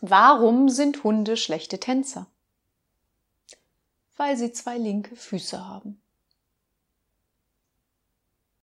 Warum sind Hunde schlechte Tänzer? Weil sie zwei linke Füße haben.